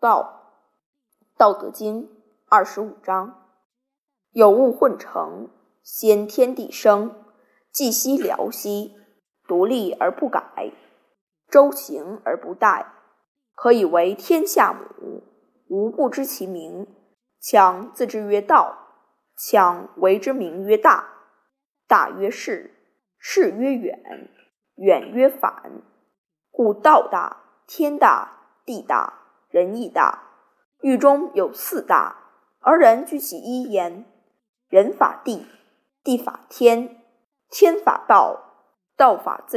道，《道德经》二十五章：有物混成，先天地生，寂兮寥兮，独立而不改，周行而不殆，可以为天下母。吾不知其名，强自之曰道，强为之名曰大。大曰是，是曰远，远曰反。故道大，天大，地大，仁义大。狱中有四大，而人居其一焉。人法地，地法天，天法道，道法自。